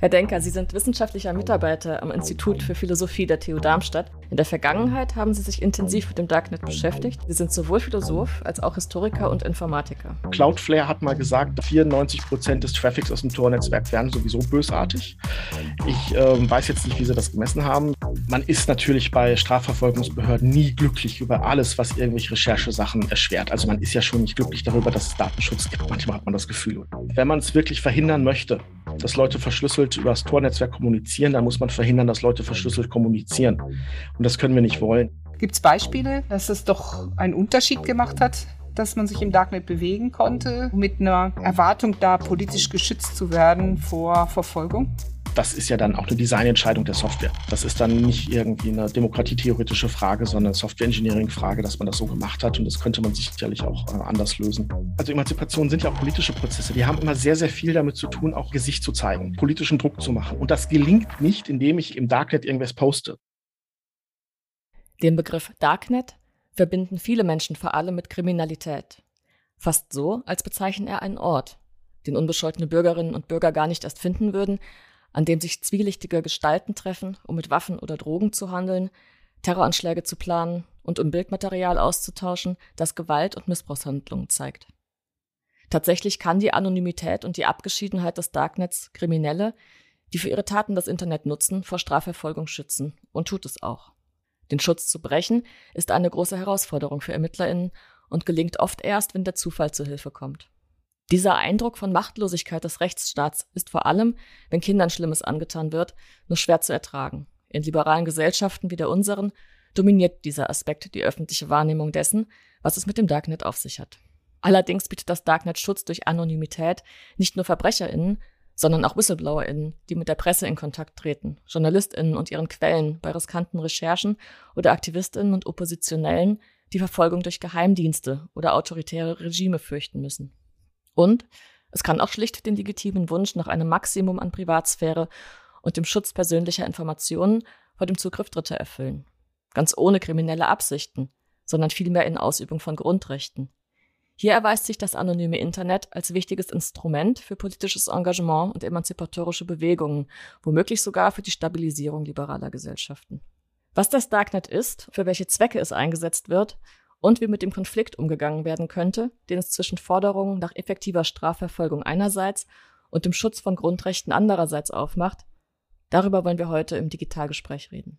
Herr Denker, Sie sind wissenschaftlicher Mitarbeiter am Institut für Philosophie der TU Darmstadt. In der Vergangenheit haben Sie sich intensiv mit dem Darknet beschäftigt. Sie sind sowohl Philosoph als auch Historiker und Informatiker. Cloudflare hat mal gesagt, 94 Prozent des Traffics aus dem Tor-Netzwerk wären sowieso bösartig. Ich äh, weiß jetzt nicht, wie Sie das gemessen haben. Man ist natürlich bei Strafverfolgungsbehörden nie glücklich über alles, was irgendwelche Recherchesachen erschwert. Also man ist ja schon nicht glücklich darüber, dass es Datenschutz gibt. Manchmal hat man das Gefühl. Wenn man es wirklich verhindern möchte, dass Leute verschlüsselt über das Tornetzwerk kommunizieren, dann muss man verhindern, dass Leute verschlüsselt kommunizieren. Und das können wir nicht wollen. Gibt es Beispiele, dass es doch einen Unterschied gemacht hat, dass man sich im Darknet bewegen konnte, mit einer Erwartung da politisch geschützt zu werden vor Verfolgung? Das ist ja dann auch eine Designentscheidung der Software. Das ist dann nicht irgendwie eine demokratietheoretische Frage, sondern eine Software-Engineering-Frage, dass man das so gemacht hat. Und das könnte man sicherlich auch äh, anders lösen. Also Emanzipation sind ja auch politische Prozesse. Die haben immer sehr, sehr viel damit zu tun, auch Gesicht zu zeigen, politischen Druck zu machen. Und das gelingt nicht, indem ich im Darknet irgendwas poste. Den Begriff Darknet verbinden viele Menschen vor allem mit Kriminalität. Fast so, als bezeichnen er einen Ort, den unbescholtene Bürgerinnen und Bürger gar nicht erst finden würden, an dem sich zwielichtige Gestalten treffen, um mit Waffen oder Drogen zu handeln, Terroranschläge zu planen und um Bildmaterial auszutauschen, das Gewalt- und Missbrauchshandlungen zeigt. Tatsächlich kann die Anonymität und die Abgeschiedenheit des Darknets Kriminelle, die für ihre Taten das Internet nutzen, vor Strafverfolgung schützen und tut es auch. Den Schutz zu brechen ist eine große Herausforderung für Ermittlerinnen und gelingt oft erst, wenn der Zufall zu Hilfe kommt. Dieser Eindruck von Machtlosigkeit des Rechtsstaats ist vor allem, wenn Kindern Schlimmes angetan wird, nur schwer zu ertragen. In liberalen Gesellschaften wie der unseren dominiert dieser Aspekt die öffentliche Wahrnehmung dessen, was es mit dem Darknet auf sich hat. Allerdings bietet das Darknet Schutz durch Anonymität nicht nur VerbrecherInnen, sondern auch WhistleblowerInnen, die mit der Presse in Kontakt treten, JournalistInnen und ihren Quellen bei riskanten Recherchen oder AktivistInnen und Oppositionellen, die Verfolgung durch Geheimdienste oder autoritäre Regime fürchten müssen. Und es kann auch schlicht den legitimen Wunsch nach einem Maximum an Privatsphäre und dem Schutz persönlicher Informationen vor dem Zugriff Dritter erfüllen. Ganz ohne kriminelle Absichten, sondern vielmehr in Ausübung von Grundrechten. Hier erweist sich das anonyme Internet als wichtiges Instrument für politisches Engagement und emanzipatorische Bewegungen, womöglich sogar für die Stabilisierung liberaler Gesellschaften. Was das Darknet ist, für welche Zwecke es eingesetzt wird und wie mit dem Konflikt umgegangen werden könnte, den es zwischen Forderungen nach effektiver Strafverfolgung einerseits und dem Schutz von Grundrechten andererseits aufmacht, darüber wollen wir heute im Digitalgespräch reden.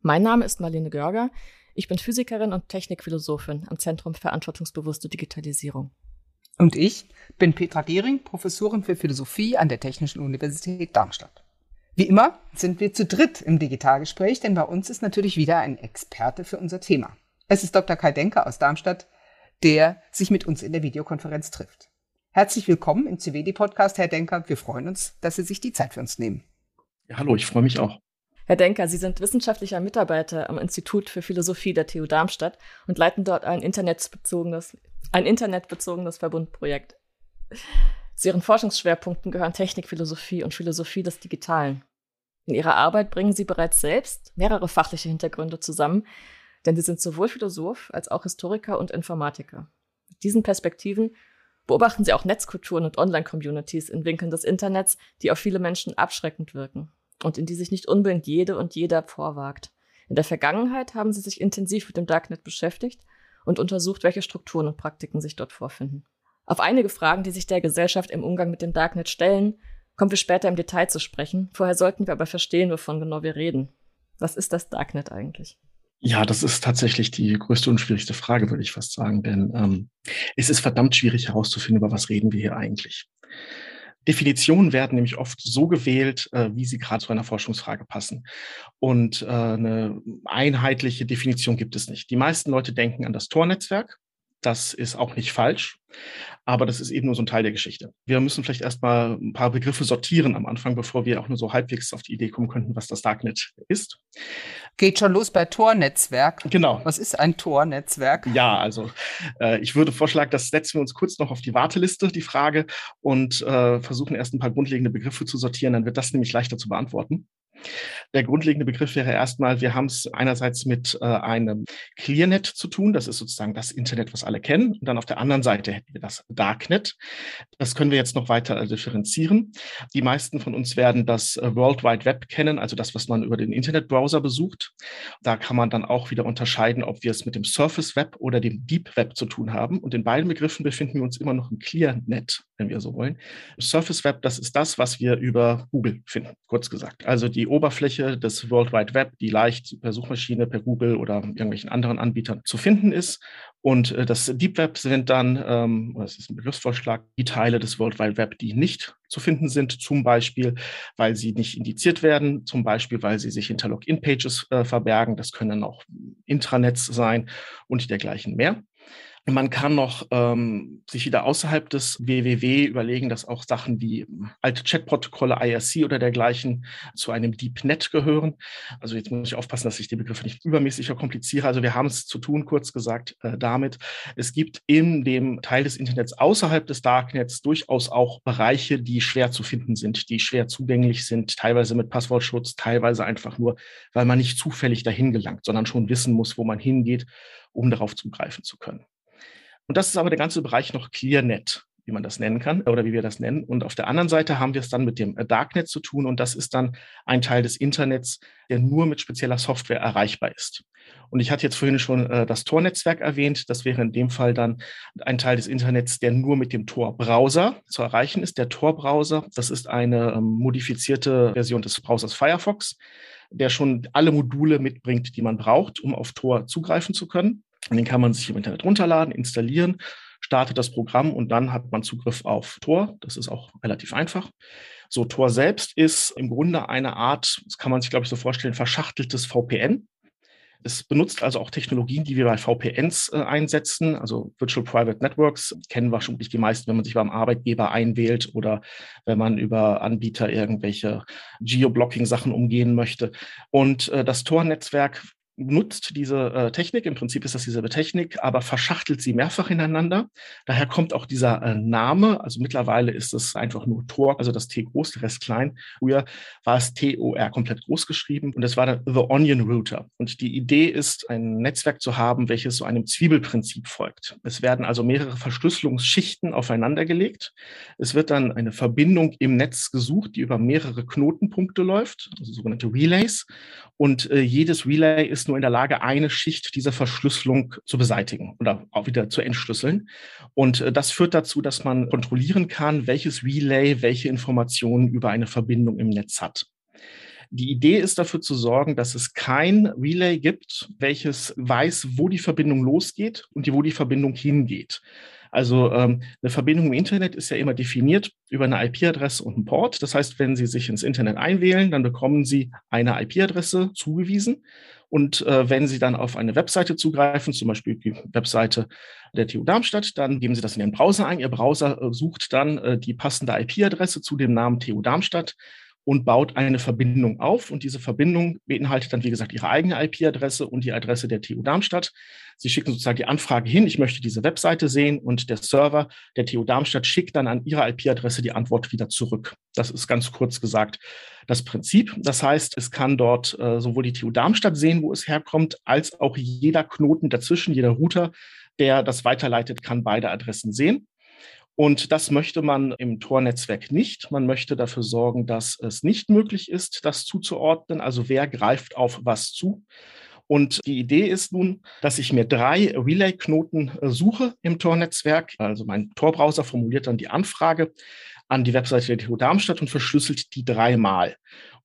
Mein Name ist Marlene Görger, ich bin Physikerin und Technikphilosophin am Zentrum Verantwortungsbewusste Digitalisierung. Und ich bin Petra Gehring, Professorin für Philosophie an der Technischen Universität Darmstadt. Wie immer sind wir zu dritt im Digitalgespräch, denn bei uns ist natürlich wieder ein Experte für unser Thema. Es ist Dr. Kai Denker aus Darmstadt, der sich mit uns in der Videokonferenz trifft. Herzlich willkommen im CWD-Podcast, Herr Denker. Wir freuen uns, dass Sie sich die Zeit für uns nehmen. Ja, hallo, ich freue mich auch. Herr Denker, Sie sind wissenschaftlicher Mitarbeiter am Institut für Philosophie der TU Darmstadt und leiten dort ein internetbezogenes, ein internetbezogenes Verbundprojekt. Zu Ihren Forschungsschwerpunkten gehören Technik, Philosophie und Philosophie des Digitalen. In Ihrer Arbeit bringen Sie bereits selbst mehrere fachliche Hintergründe zusammen, denn sie sind sowohl Philosoph als auch Historiker und Informatiker. Mit diesen Perspektiven beobachten sie auch Netzkulturen und Online-Communities in Winkeln des Internets, die auf viele Menschen abschreckend wirken und in die sich nicht unbedingt jede und jeder vorwagt. In der Vergangenheit haben sie sich intensiv mit dem Darknet beschäftigt und untersucht, welche Strukturen und Praktiken sich dort vorfinden. Auf einige Fragen, die sich der Gesellschaft im Umgang mit dem Darknet stellen, kommen wir später im Detail zu sprechen. Vorher sollten wir aber verstehen, wovon genau wir reden. Was ist das Darknet eigentlich? Ja, das ist tatsächlich die größte und schwierigste Frage, würde ich fast sagen, denn ähm, es ist verdammt schwierig herauszufinden, über was reden wir hier eigentlich. Definitionen werden nämlich oft so gewählt, äh, wie sie gerade zu einer Forschungsfrage passen. Und äh, eine einheitliche Definition gibt es nicht. Die meisten Leute denken an das Tornetzwerk. Das ist auch nicht falsch, aber das ist eben nur so ein Teil der Geschichte. Wir müssen vielleicht erstmal ein paar Begriffe sortieren am Anfang, bevor wir auch nur so halbwegs auf die Idee kommen könnten, was das Darknet ist. Geht schon los bei Tornetzwerk. Genau. Was ist ein Tornetzwerk? Ja, also äh, ich würde vorschlagen, das setzen wir uns kurz noch auf die Warteliste, die Frage, und äh, versuchen erst ein paar grundlegende Begriffe zu sortieren. Dann wird das nämlich leichter zu beantworten. Der grundlegende Begriff wäre erstmal, wir haben es einerseits mit äh, einem ClearNet zu tun, das ist sozusagen das Internet, was alle kennen, und dann auf der anderen Seite hätten wir das Darknet. Das können wir jetzt noch weiter äh, differenzieren. Die meisten von uns werden das äh, World Wide Web kennen, also das, was man über den Internetbrowser besucht. Da kann man dann auch wieder unterscheiden, ob wir es mit dem Surface Web oder dem Deep Web zu tun haben. Und in beiden Begriffen befinden wir uns immer noch im ClearNet, wenn wir so wollen. Surface Web, das ist das, was wir über Google finden, kurz gesagt. Also die Oberfläche des World Wide Web, die leicht per Suchmaschine, per Google oder irgendwelchen anderen Anbietern zu finden ist. Und äh, das Deep Web sind dann, ähm, das ist ein Begriffsvorschlag, die Teile des World Wide Web, die nicht zu finden sind, zum Beispiel, weil sie nicht indiziert werden, zum Beispiel, weil sie sich hinter Login-Pages äh, verbergen. Das können auch Intranets sein und dergleichen mehr. Man kann noch ähm, sich wieder außerhalb des WWW überlegen, dass auch Sachen wie alte Chatprotokolle, IRC oder dergleichen zu einem DeepNet gehören. Also jetzt muss ich aufpassen, dass ich die Begriffe nicht übermäßig verkompliziere. Also wir haben es zu tun, kurz gesagt, äh, damit. Es gibt in dem Teil des Internets außerhalb des Darknets durchaus auch Bereiche, die schwer zu finden sind, die schwer zugänglich sind, teilweise mit Passwortschutz, teilweise einfach nur, weil man nicht zufällig dahin gelangt, sondern schon wissen muss, wo man hingeht, um darauf zugreifen zu können. Und das ist aber der ganze Bereich noch ClearNet, wie man das nennen kann oder wie wir das nennen. Und auf der anderen Seite haben wir es dann mit dem Darknet zu tun und das ist dann ein Teil des Internets, der nur mit spezieller Software erreichbar ist. Und ich hatte jetzt vorhin schon äh, das Tor-Netzwerk erwähnt. Das wäre in dem Fall dann ein Teil des Internets, der nur mit dem Tor-Browser zu erreichen ist. Der Tor-Browser, das ist eine ähm, modifizierte Version des Browsers Firefox, der schon alle Module mitbringt, die man braucht, um auf Tor zugreifen zu können. Und den kann man sich im Internet runterladen, installieren, startet das Programm und dann hat man Zugriff auf Tor. Das ist auch relativ einfach. So, Tor selbst ist im Grunde eine Art, das kann man sich, glaube ich, so vorstellen, verschachteltes VPN. Es benutzt also auch Technologien, die wir bei VPNs äh, einsetzen, also Virtual Private Networks, kennen wahrscheinlich die meisten, wenn man sich beim Arbeitgeber einwählt oder wenn man über Anbieter irgendwelche Geoblocking-Sachen umgehen möchte. Und äh, das Tor-Netzwerk nutzt diese äh, Technik, im Prinzip ist das dieselbe Technik, aber verschachtelt sie mehrfach ineinander. Daher kommt auch dieser äh, Name, also mittlerweile ist es einfach nur Tor, also das T groß, der Rest klein. Früher war es T-O-R komplett groß geschrieben und es war dann The Onion Router. Und die Idee ist, ein Netzwerk zu haben, welches so einem Zwiebelprinzip folgt. Es werden also mehrere Verschlüsselungsschichten aufeinander gelegt. Es wird dann eine Verbindung im Netz gesucht, die über mehrere Knotenpunkte läuft, also sogenannte Relays. Und äh, jedes Relay ist nur in der Lage, eine Schicht dieser Verschlüsselung zu beseitigen oder auch wieder zu entschlüsseln. Und äh, das führt dazu, dass man kontrollieren kann, welches Relay welche Informationen über eine Verbindung im Netz hat. Die Idee ist dafür zu sorgen, dass es kein Relay gibt, welches weiß, wo die Verbindung losgeht und wo die Verbindung hingeht. Also ähm, eine Verbindung im Internet ist ja immer definiert über eine IP-Adresse und einen Port. Das heißt, wenn Sie sich ins Internet einwählen, dann bekommen Sie eine IP-Adresse zugewiesen. Und äh, wenn Sie dann auf eine Webseite zugreifen, zum Beispiel die Webseite der TU Darmstadt, dann geben Sie das in Ihren Browser ein. Ihr Browser äh, sucht dann äh, die passende IP-Adresse zu dem Namen TU Darmstadt und baut eine Verbindung auf. Und diese Verbindung beinhaltet dann, wie gesagt, Ihre eigene IP-Adresse und die Adresse der TU Darmstadt. Sie schicken sozusagen die Anfrage hin, ich möchte diese Webseite sehen und der Server der TU Darmstadt schickt dann an Ihre IP-Adresse die Antwort wieder zurück. Das ist ganz kurz gesagt das Prinzip. Das heißt, es kann dort äh, sowohl die TU Darmstadt sehen, wo es herkommt, als auch jeder Knoten dazwischen, jeder Router, der das weiterleitet, kann beide Adressen sehen. Und das möchte man im Tor-Netzwerk nicht. Man möchte dafür sorgen, dass es nicht möglich ist, das zuzuordnen. Also wer greift auf was zu? Und die Idee ist nun, dass ich mir drei Relay-Knoten äh, suche im Tor-Netzwerk. Also mein Tor-Browser formuliert dann die Anfrage an die Webseite der TU Darmstadt und verschlüsselt die dreimal.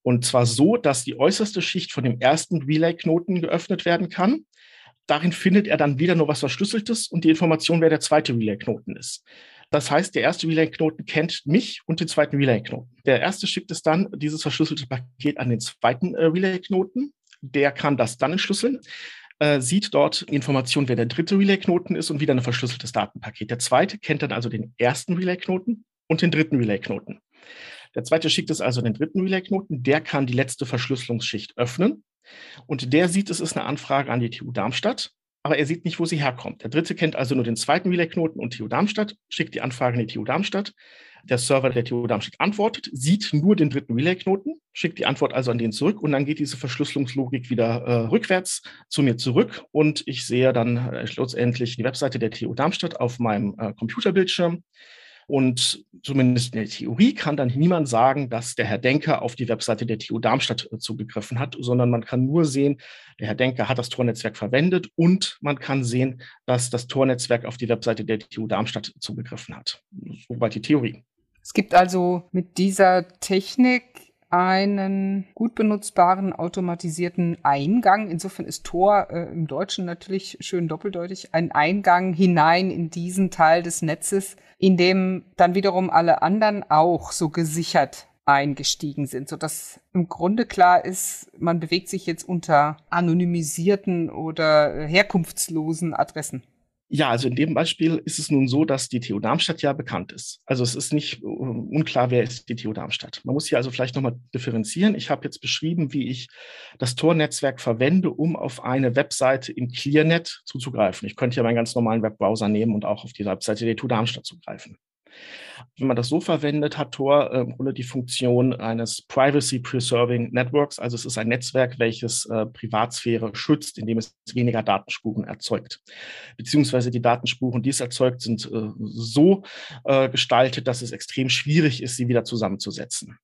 Und zwar so, dass die äußerste Schicht von dem ersten Relay-Knoten geöffnet werden kann. Darin findet er dann wieder nur was Verschlüsseltes und die Information, wer der zweite Relay-Knoten ist. Das heißt, der erste Relay-Knoten kennt mich und den zweiten Relay-Knoten. Der erste schickt es dann, dieses verschlüsselte Paket, an den zweiten äh, Relay-Knoten. Der kann das dann entschlüsseln äh, sieht dort Informationen, wer der dritte Relay-Knoten ist und wieder ein verschlüsseltes Datenpaket. Der zweite kennt dann also den ersten Relay-Knoten und den dritten Relay-Knoten. Der zweite schickt es also den dritten Relay-Knoten. Der kann die letzte Verschlüsselungsschicht öffnen. Und der sieht, es ist eine Anfrage an die TU Darmstadt aber er sieht nicht, wo sie herkommt. Der dritte kennt also nur den zweiten Relay-Knoten und TU Darmstadt, schickt die Anfrage in die TU Darmstadt. Der Server der TU Darmstadt antwortet, sieht nur den dritten Relay-Knoten, schickt die Antwort also an den zurück und dann geht diese Verschlüsselungslogik wieder äh, rückwärts zu mir zurück und ich sehe dann äh, schlussendlich die Webseite der TU Darmstadt auf meinem äh, Computerbildschirm. Und zumindest in der Theorie kann dann niemand sagen, dass der Herr Denker auf die Webseite der TU Darmstadt äh, zugegriffen hat, sondern man kann nur sehen, der Herr Denker hat das Tornetzwerk verwendet und man kann sehen, dass das Tornetzwerk auf die Webseite der TU Darmstadt zugegriffen hat. Soweit die Theorie. Es gibt also mit dieser Technik einen gut benutzbaren automatisierten Eingang. Insofern ist Tor äh, im Deutschen natürlich schön doppeldeutig ein Eingang hinein in diesen Teil des Netzes, in dem dann wiederum alle anderen auch so gesichert eingestiegen sind, so dass im Grunde klar ist, man bewegt sich jetzt unter anonymisierten oder herkunftslosen Adressen. Ja, also in dem Beispiel ist es nun so, dass die TU Darmstadt ja bekannt ist. Also es ist nicht uh, unklar, wer ist die TU Darmstadt. Man muss hier also vielleicht nochmal differenzieren. Ich habe jetzt beschrieben, wie ich das Tor-Netzwerk verwende, um auf eine Webseite im ClearNet zuzugreifen. Ich könnte ja meinen ganz normalen Webbrowser nehmen und auch auf die Webseite der TU Darmstadt zugreifen. Wenn man das so verwendet, hat Tor äh, im Grunde die Funktion eines Privacy Preserving Networks. Also es ist ein Netzwerk, welches äh, Privatsphäre schützt, indem es weniger Datenspuren erzeugt. Beziehungsweise die Datenspuren, die es erzeugt, sind äh, so gestaltet, dass es extrem schwierig ist, sie wieder zusammenzusetzen.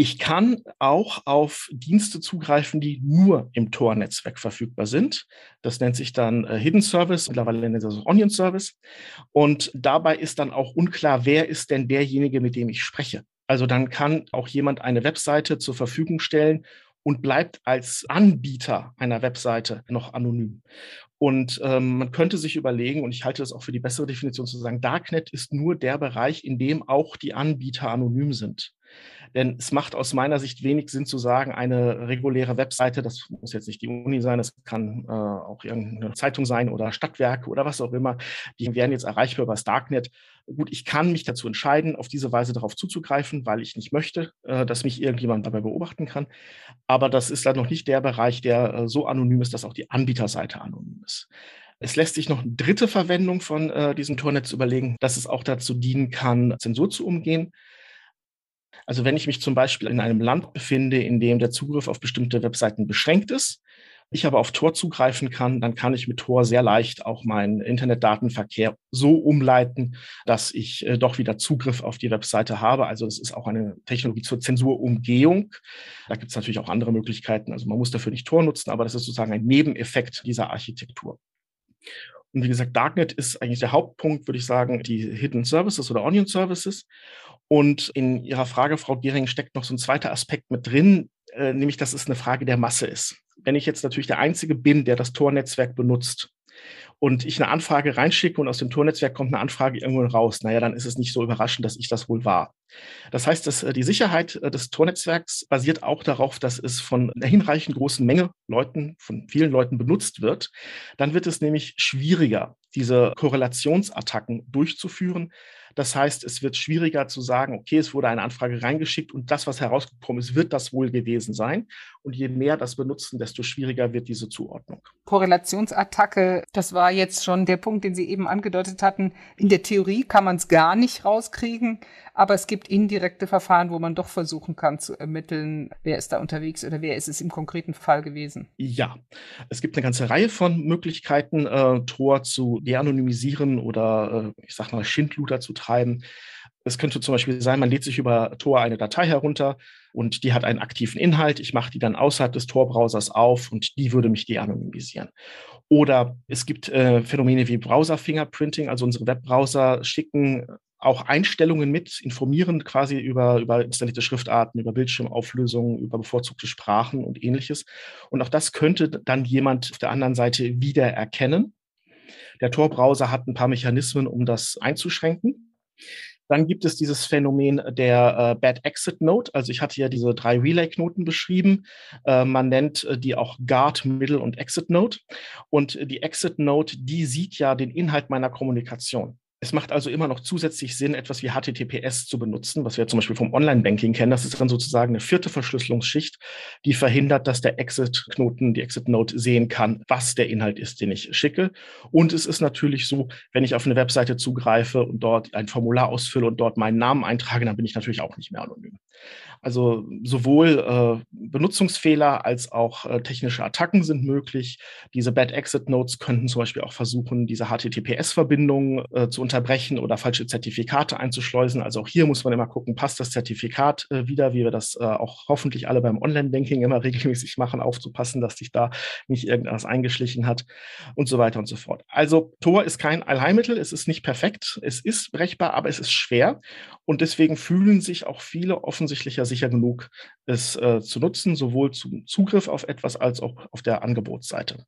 Ich kann auch auf Dienste zugreifen, die nur im Tor-Netzwerk verfügbar sind. Das nennt sich dann äh, Hidden Service, mittlerweile nennt es Onion Service. Und dabei ist dann auch unklar, wer ist denn derjenige, mit dem ich spreche. Also dann kann auch jemand eine Webseite zur Verfügung stellen und bleibt als Anbieter einer Webseite noch anonym. Und ähm, man könnte sich überlegen, und ich halte das auch für die bessere Definition zu sagen, Darknet ist nur der Bereich, in dem auch die Anbieter anonym sind. Denn es macht aus meiner Sicht wenig Sinn zu sagen, eine reguläre Webseite, das muss jetzt nicht die Uni sein, das kann äh, auch irgendeine Zeitung sein oder Stadtwerke oder was auch immer, die werden jetzt erreichbar über das Darknet. Gut, ich kann mich dazu entscheiden, auf diese Weise darauf zuzugreifen, weil ich nicht möchte, äh, dass mich irgendjemand dabei beobachten kann. Aber das ist dann noch nicht der Bereich, der äh, so anonym ist, dass auch die Anbieterseite anonym ist. Es lässt sich noch eine dritte Verwendung von äh, diesem Tornetz überlegen, dass es auch dazu dienen kann, Zensur zu umgehen. Also wenn ich mich zum Beispiel in einem Land befinde, in dem der Zugriff auf bestimmte Webseiten beschränkt ist, ich aber auf Tor zugreifen kann, dann kann ich mit Tor sehr leicht auch meinen Internetdatenverkehr so umleiten, dass ich äh, doch wieder Zugriff auf die Webseite habe. Also es ist auch eine Technologie zur Zensurumgehung. Da gibt es natürlich auch andere Möglichkeiten. Also man muss dafür nicht Tor nutzen, aber das ist sozusagen ein Nebeneffekt dieser Architektur. Und wie gesagt, Darknet ist eigentlich der Hauptpunkt, würde ich sagen, die Hidden Services oder Onion Services. Und in Ihrer Frage, Frau Gehring, steckt noch so ein zweiter Aspekt mit drin, äh, nämlich, dass es eine Frage der Masse ist. Wenn ich jetzt natürlich der Einzige bin, der das Tor-Netzwerk benutzt, und ich eine Anfrage reinschicke und aus dem Tornetzwerk kommt eine Anfrage irgendwo raus, naja, dann ist es nicht so überraschend, dass ich das wohl war. Das heißt, dass äh, die Sicherheit äh, des Tornetzwerks basiert auch darauf, dass es von einer hinreichend großen Menge Leuten, von vielen Leuten benutzt wird. Dann wird es nämlich schwieriger, diese Korrelationsattacken durchzuführen, das heißt, es wird schwieriger zu sagen, okay, es wurde eine Anfrage reingeschickt und das, was herausgekommen ist, wird das wohl gewesen sein. Und je mehr das benutzen, desto schwieriger wird diese Zuordnung. Korrelationsattacke, das war jetzt schon der Punkt, den Sie eben angedeutet hatten. In der Theorie kann man es gar nicht rauskriegen, aber es gibt indirekte Verfahren, wo man doch versuchen kann zu ermitteln, wer ist da unterwegs oder wer ist es im konkreten Fall gewesen. Ja, es gibt eine ganze Reihe von Möglichkeiten, äh, Tor zu de-anonymisieren oder äh, ich sag mal Schindluder zu treiben. Es könnte zum Beispiel sein, man lädt sich über Tor eine Datei herunter und die hat einen aktiven Inhalt. Ich mache die dann außerhalb des Tor-Browsers auf und die würde mich de-anonymisieren. Oder es gibt äh, Phänomene wie Browser-Fingerprinting, also unsere Webbrowser schicken auch Einstellungen mit, informieren quasi über, über installierte Schriftarten, über Bildschirmauflösungen, über bevorzugte Sprachen und ähnliches. Und auch das könnte dann jemand auf der anderen Seite wieder erkennen. Der Tor-Browser hat ein paar Mechanismen, um das einzuschränken. Dann gibt es dieses Phänomen der äh, Bad Exit Note. Also ich hatte ja diese drei Relay-Knoten beschrieben. Äh, man nennt äh, die auch Guard, Middle und Exit Note. Und die Exit Note, die sieht ja den Inhalt meiner Kommunikation. Es macht also immer noch zusätzlich Sinn, etwas wie HTTPS zu benutzen, was wir zum Beispiel vom Online-Banking kennen. Das ist dann sozusagen eine vierte Verschlüsselungsschicht, die verhindert, dass der Exit-Knoten, die Exit-Node sehen kann, was der Inhalt ist, den ich schicke. Und es ist natürlich so, wenn ich auf eine Webseite zugreife und dort ein Formular ausfülle und dort meinen Namen eintrage, dann bin ich natürlich auch nicht mehr anonym. Also sowohl äh, Benutzungsfehler als auch äh, technische Attacken sind möglich. Diese Bad Exit Nodes könnten zum Beispiel auch versuchen, diese HTTPS-Verbindungen äh, zu unterbrechen oder falsche Zertifikate einzuschleusen. Also auch hier muss man immer gucken, passt das Zertifikat äh, wieder, wie wir das äh, auch hoffentlich alle beim Online-Banking immer regelmäßig machen, aufzupassen, dass sich da nicht irgendwas eingeschlichen hat und so weiter und so fort. Also Tor ist kein Allheilmittel, es ist nicht perfekt, es ist brechbar, aber es ist schwer und deswegen fühlen sich auch viele offensichtlich ja sicher genug, es äh, zu nutzen, sowohl zum Zugriff auf etwas als auch auf der Angebotsseite.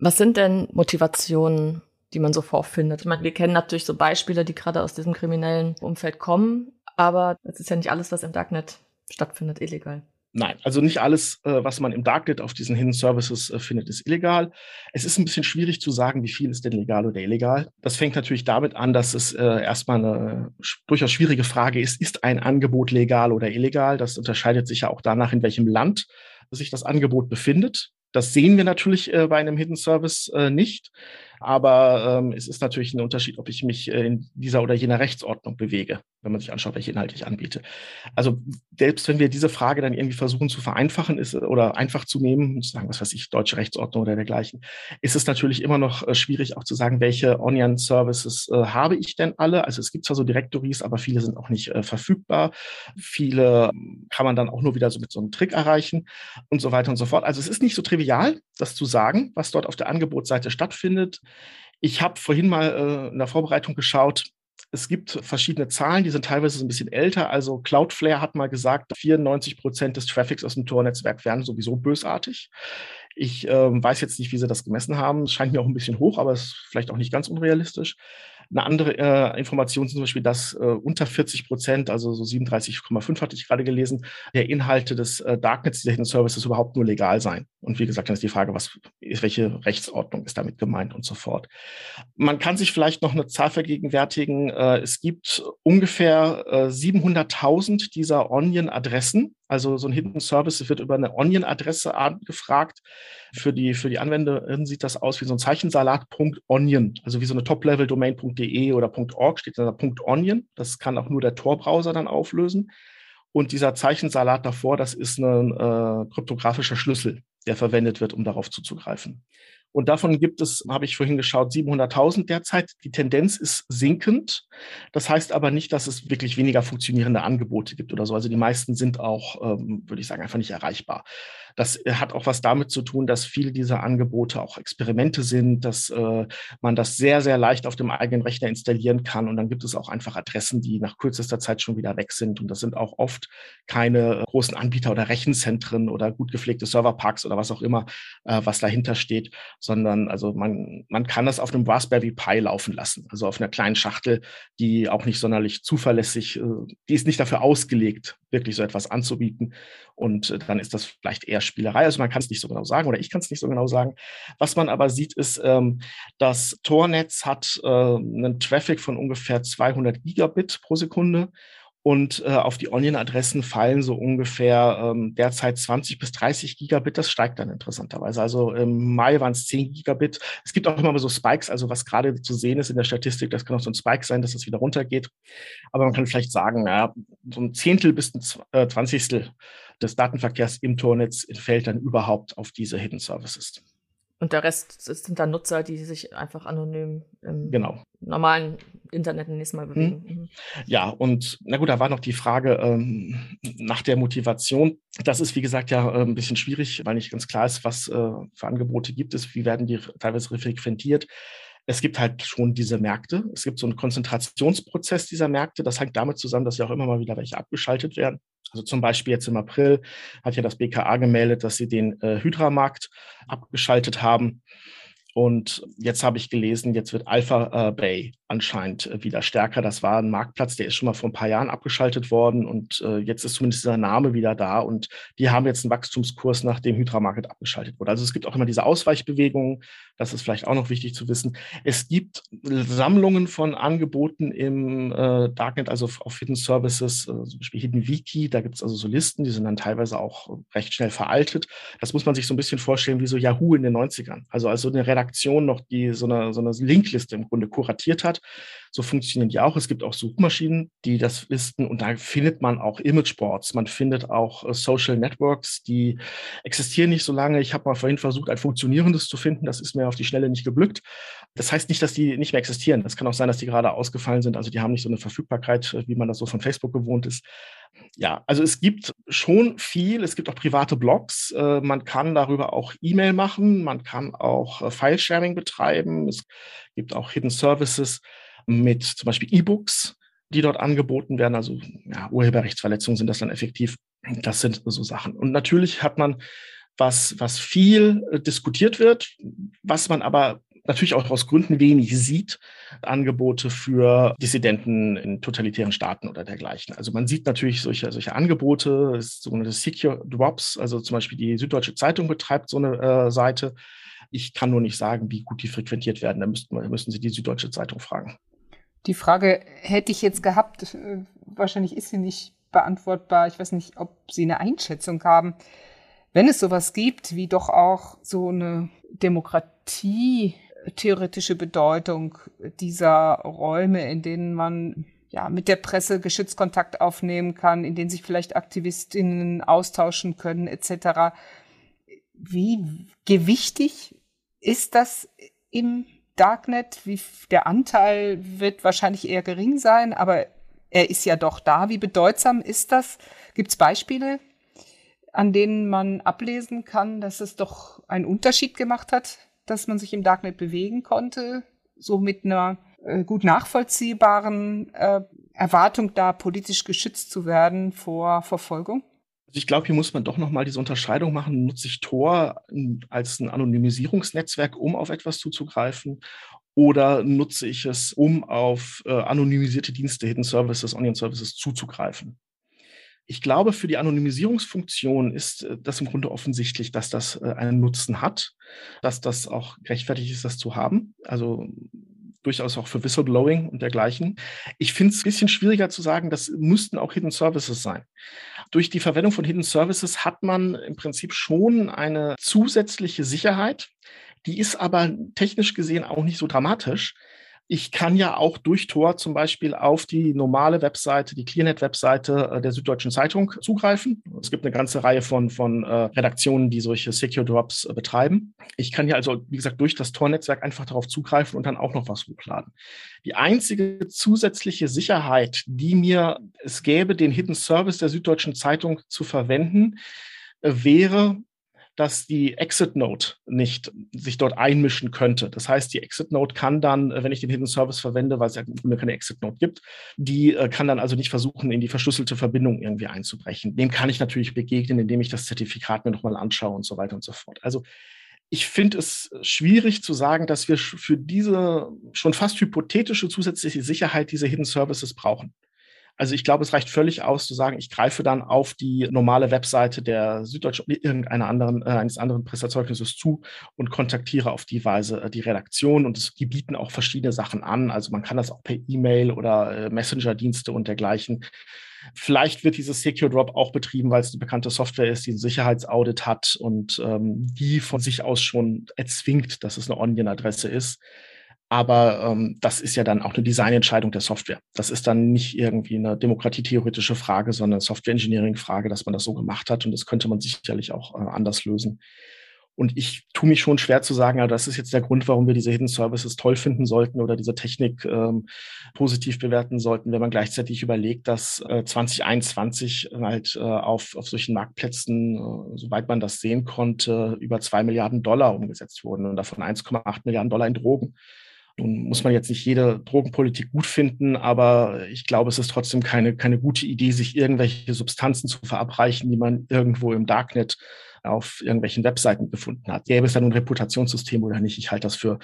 Was sind denn Motivationen, die man so vorfindet? Ich meine, wir kennen natürlich so Beispiele, die gerade aus diesem kriminellen Umfeld kommen, aber es ist ja nicht alles, was im Darknet stattfindet, illegal. Nein, also nicht alles, äh, was man im Darknet auf diesen Hidden Services äh, findet, ist illegal. Es ist ein bisschen schwierig zu sagen, wie viel ist denn legal oder illegal. Das fängt natürlich damit an, dass es äh, erstmal eine durchaus schwierige Frage ist, ist ein Angebot legal oder illegal? Das unterscheidet sich ja auch danach, in welchem Land sich das Angebot befindet. Das sehen wir natürlich äh, bei einem Hidden Service äh, nicht. Aber ähm, es ist natürlich ein Unterschied, ob ich mich äh, in dieser oder jener Rechtsordnung bewege, wenn man sich anschaut, welche Inhalte ich anbiete. Also selbst wenn wir diese Frage dann irgendwie versuchen zu vereinfachen ist oder einfach zu nehmen, zu sagen, was weiß ich, deutsche Rechtsordnung oder dergleichen, ist es natürlich immer noch äh, schwierig auch zu sagen, welche Onion-Services äh, habe ich denn alle. Also es gibt zwar so Directories, aber viele sind auch nicht äh, verfügbar. Viele ähm, kann man dann auch nur wieder so mit so einem Trick erreichen und so weiter und so fort. Also es ist nicht so trivial, das zu sagen, was dort auf der Angebotsseite stattfindet. Ich habe vorhin mal äh, in der Vorbereitung geschaut, es gibt verschiedene Zahlen, die sind teilweise so ein bisschen älter. Also Cloudflare hat mal gesagt, 94 Prozent des Traffics aus dem Tor-Netzwerk wären sowieso bösartig. Ich ähm, weiß jetzt nicht, wie sie das gemessen haben. Es scheint mir auch ein bisschen hoch, aber es ist vielleicht auch nicht ganz unrealistisch. Eine andere äh, Information zum Beispiel, dass äh, unter 40 Prozent, also so 37,5 hatte ich gerade gelesen, der Inhalte des äh, Darknets, der Hidden Services überhaupt nur legal sein. Und wie gesagt, dann ist die Frage, was ist, welche Rechtsordnung ist damit gemeint und so fort. Man kann sich vielleicht noch eine Zahl vergegenwärtigen. Äh, es gibt ungefähr äh, 700.000 dieser Onion-Adressen. Also so ein Hidden Service wird über eine Onion-Adresse angefragt. Für die, für die Anwenderin sieht das aus wie so ein Zeichensalat.onion, also wie so eine Top-Level-Domain.de oder .org steht da .onion. Das kann auch nur der Tor-Browser dann auflösen. Und dieser Zeichensalat davor, das ist ein äh, kryptografischer Schlüssel, der verwendet wird, um darauf zuzugreifen. Und davon gibt es, habe ich vorhin geschaut, 700.000 derzeit. Die Tendenz ist sinkend. Das heißt aber nicht, dass es wirklich weniger funktionierende Angebote gibt oder so. Also die meisten sind auch, ähm, würde ich sagen, einfach nicht erreichbar. Das äh, hat auch was damit zu tun, dass viele dieser Angebote auch Experimente sind, dass äh, man das sehr, sehr leicht auf dem eigenen Rechner installieren kann. Und dann gibt es auch einfach Adressen, die nach kürzester Zeit schon wieder weg sind. Und das sind auch oft keine großen Anbieter oder Rechenzentren oder gut gepflegte Serverparks oder was auch immer, äh, was dahinter steht, sondern also man, man kann das auf einem Raspberry Pi laufen lassen, also auf einer kleinen Schachtel, die auch nicht sonderlich zuverlässig, äh, die ist nicht dafür ausgelegt, wirklich so etwas anzubieten. Und äh, dann ist das vielleicht eher Spielerei. Also man kann es nicht so genau sagen oder ich kann es nicht so genau sagen. Was man aber sieht, ist, ähm, das Tornetz hat äh, einen Traffic von ungefähr 200 Gigabit pro Sekunde. Und äh, auf die Onion-Adressen fallen so ungefähr ähm, derzeit 20 bis 30 Gigabit. Das steigt dann interessanterweise. Also im Mai waren es 10 Gigabit. Es gibt auch immer so Spikes, also was gerade zu sehen ist in der Statistik, das kann auch so ein Spike sein, dass es wieder runtergeht. Aber man kann vielleicht sagen, ja, so ein Zehntel bis ein äh, Zwanzigstel des Datenverkehrs im Tornetz fällt dann überhaupt auf diese Hidden Services. Und der Rest sind dann Nutzer, die sich einfach anonym im genau. normalen Internet nächstes Mal bewegen. Hm. Ja, und na gut, da war noch die Frage ähm, nach der Motivation. Das ist, wie gesagt, ja äh, ein bisschen schwierig, weil nicht ganz klar ist, was äh, für Angebote gibt es, wie werden die teilweise refrequentiert es gibt halt schon diese Märkte. Es gibt so einen Konzentrationsprozess dieser Märkte. Das hängt damit zusammen, dass ja auch immer mal wieder welche abgeschaltet werden. Also zum Beispiel jetzt im April hat ja das BKA gemeldet, dass sie den äh, Hydra-Markt abgeschaltet haben. Und jetzt habe ich gelesen, jetzt wird Alpha äh, Bay anscheinend äh, wieder stärker. Das war ein Marktplatz, der ist schon mal vor ein paar Jahren abgeschaltet worden und äh, jetzt ist zumindest dieser Name wieder da und die haben jetzt einen Wachstumskurs, nachdem Hydra Market abgeschaltet wurde. Also es gibt auch immer diese Ausweichbewegungen, das ist vielleicht auch noch wichtig zu wissen. Es gibt Sammlungen von Angeboten im Darknet, also auf Hidden Services, zum Beispiel Hidden Wiki, da gibt es also so Listen, die sind dann teilweise auch recht schnell veraltet. Das muss man sich so ein bisschen vorstellen wie so Yahoo in den 90ern. Also als so eine Redaktion noch, die so eine, so eine Linkliste im Grunde kuratiert hat so funktionieren die auch. Es gibt auch Suchmaschinen, die das listen und da findet man auch Imageboards. Man findet auch äh, Social Networks, die existieren nicht so lange. Ich habe mal vorhin versucht, ein funktionierendes zu finden. Das ist mir auf die Schnelle nicht geglückt. Das heißt nicht, dass die nicht mehr existieren. Das kann auch sein, dass die gerade ausgefallen sind. Also die haben nicht so eine Verfügbarkeit, äh, wie man das so von Facebook gewohnt ist. Ja, also es gibt schon viel. Es gibt auch private Blogs. Äh, man kann darüber auch E-Mail machen. Man kann auch File-Sharing betreiben. Es gibt auch Hidden Services mit zum Beispiel E-Books, die dort angeboten werden. Also ja, Urheberrechtsverletzungen sind das dann effektiv. Das sind so Sachen. Und natürlich hat man was, was viel äh, diskutiert wird, was man aber natürlich auch aus Gründen wenig sieht, Angebote für Dissidenten in totalitären Staaten oder dergleichen. Also man sieht natürlich solche, solche Angebote, sogenannte Secure Drops, also zum Beispiel die Süddeutsche Zeitung betreibt so eine äh, Seite. Ich kann nur nicht sagen, wie gut die frequentiert werden. Da müssten, müssen Sie die Süddeutsche Zeitung fragen. Die Frage hätte ich jetzt gehabt, äh, wahrscheinlich ist sie nicht beantwortbar. Ich weiß nicht, ob Sie eine Einschätzung haben. Wenn es sowas gibt, wie doch auch so eine Demokratie theoretische Bedeutung dieser Räume, in denen man ja mit der Presse geschützt Kontakt aufnehmen kann, in denen sich vielleicht Aktivistinnen austauschen können, etc. Wie gewichtig ist das im Darknet, wie der Anteil wird wahrscheinlich eher gering sein, aber er ist ja doch da. Wie bedeutsam ist das? Gibt es Beispiele, an denen man ablesen kann, dass es doch einen Unterschied gemacht hat, dass man sich im Darknet bewegen konnte, so mit einer äh, gut nachvollziehbaren äh, Erwartung da politisch geschützt zu werden vor Verfolgung? Also ich glaube, hier muss man doch nochmal diese Unterscheidung machen. Nutze ich Tor als ein Anonymisierungsnetzwerk, um auf etwas zuzugreifen? Oder nutze ich es, um auf äh, anonymisierte Dienste, Hidden Services, Onion Services zuzugreifen? Ich glaube, für die Anonymisierungsfunktion ist äh, das im Grunde offensichtlich, dass das äh, einen Nutzen hat, dass das auch gerechtfertigt ist, das zu haben. Also durchaus auch für Whistleblowing und dergleichen. Ich finde es ein bisschen schwieriger zu sagen, das müssten auch Hidden Services sein. Durch die Verwendung von Hidden Services hat man im Prinzip schon eine zusätzliche Sicherheit. Die ist aber technisch gesehen auch nicht so dramatisch, ich kann ja auch durch Tor zum Beispiel auf die normale Webseite, die ClearNet-Webseite äh, der Süddeutschen Zeitung zugreifen. Es gibt eine ganze Reihe von, von äh, Redaktionen, die solche Secure Drops äh, betreiben. Ich kann ja also, wie gesagt, durch das Tor-Netzwerk einfach darauf zugreifen und dann auch noch was hochladen. Die einzige zusätzliche Sicherheit, die mir es gäbe, den Hidden Service der Süddeutschen Zeitung zu verwenden, wäre, dass die Exit Node nicht sich dort einmischen könnte. Das heißt, die Exit Node kann dann, äh, wenn ich den Hidden Service verwende, weil es ja im keine Exit Node gibt, die äh, kann dann also nicht versuchen, in die verschlüsselte Verbindung irgendwie einzubrechen. Dem kann ich natürlich begegnen, indem ich das Zertifikat mir nochmal anschaue und so weiter und so fort. Also ich finde es schwierig zu sagen, dass wir für diese schon fast hypothetische zusätzliche Sicherheit diese Hidden Services brauchen. Also ich glaube, es reicht völlig aus zu sagen, ich greife dann auf die normale Webseite der Süddeutschen oder irgendeiner anderen, äh, eines anderen Presseerzeugnisses zu und kontaktiere auf die Weise äh, die Redaktion. Und es, die bieten auch verschiedene Sachen an. Also man kann das auch per E-Mail oder äh, Messenger-Dienste und dergleichen. Vielleicht wird dieses Secure Drop auch betrieben, weil es eine bekannte Software ist, die ein Sicherheitsaudit hat und ähm, die von sich aus schon erzwingt, dass es eine Onion-Adresse ist. Aber ähm, das ist ja dann auch eine Designentscheidung der Software. Das ist dann nicht irgendwie eine demokratietheoretische Frage, sondern eine Software-Engineering-Frage, dass man das so gemacht hat. Und das könnte man sicherlich auch äh, anders lösen. Und ich tue mich schon schwer zu sagen, ja, das ist jetzt der Grund, warum wir diese Hidden Services toll finden sollten oder diese Technik ähm, positiv bewerten sollten, wenn man gleichzeitig überlegt, dass äh, 2021 halt äh, auf, auf solchen Marktplätzen, äh, soweit man das sehen konnte, über zwei Milliarden Dollar umgesetzt wurden und davon 1,8 Milliarden Dollar in Drogen. Nun muss man jetzt nicht jede Drogenpolitik gut finden, aber ich glaube, es ist trotzdem keine, keine gute Idee, sich irgendwelche Substanzen zu verabreichen, die man irgendwo im Darknet auf irgendwelchen Webseiten gefunden hat. Gäbe es da nun ein Reputationssystem oder nicht? Ich halte das für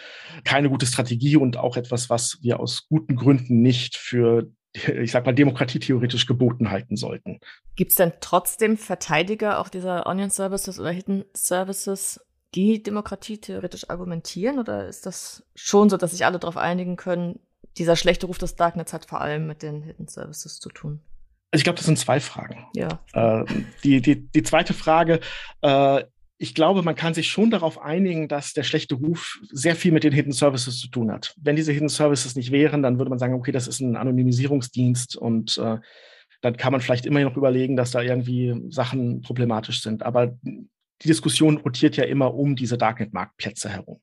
keine gute Strategie und auch etwas, was wir aus guten Gründen nicht für ich sag mal, Demokratie theoretisch geboten halten sollten. Gibt es denn trotzdem Verteidiger auch dieser Onion Services oder Hidden Services, die Demokratie theoretisch argumentieren? Oder ist das schon so, dass sich alle darauf einigen können, dieser schlechte Ruf des Darknets hat vor allem mit den Hidden Services zu tun? Also ich glaube, das sind zwei Fragen. Ja. Äh, die, die, die zweite Frage, äh, ich glaube, man kann sich schon darauf einigen, dass der schlechte Ruf sehr viel mit den Hidden Services zu tun hat. Wenn diese Hidden Services nicht wären, dann würde man sagen, okay, das ist ein Anonymisierungsdienst und äh, dann kann man vielleicht immer noch überlegen, dass da irgendwie Sachen problematisch sind. Aber die Diskussion rotiert ja immer um diese Darknet-Marktplätze herum.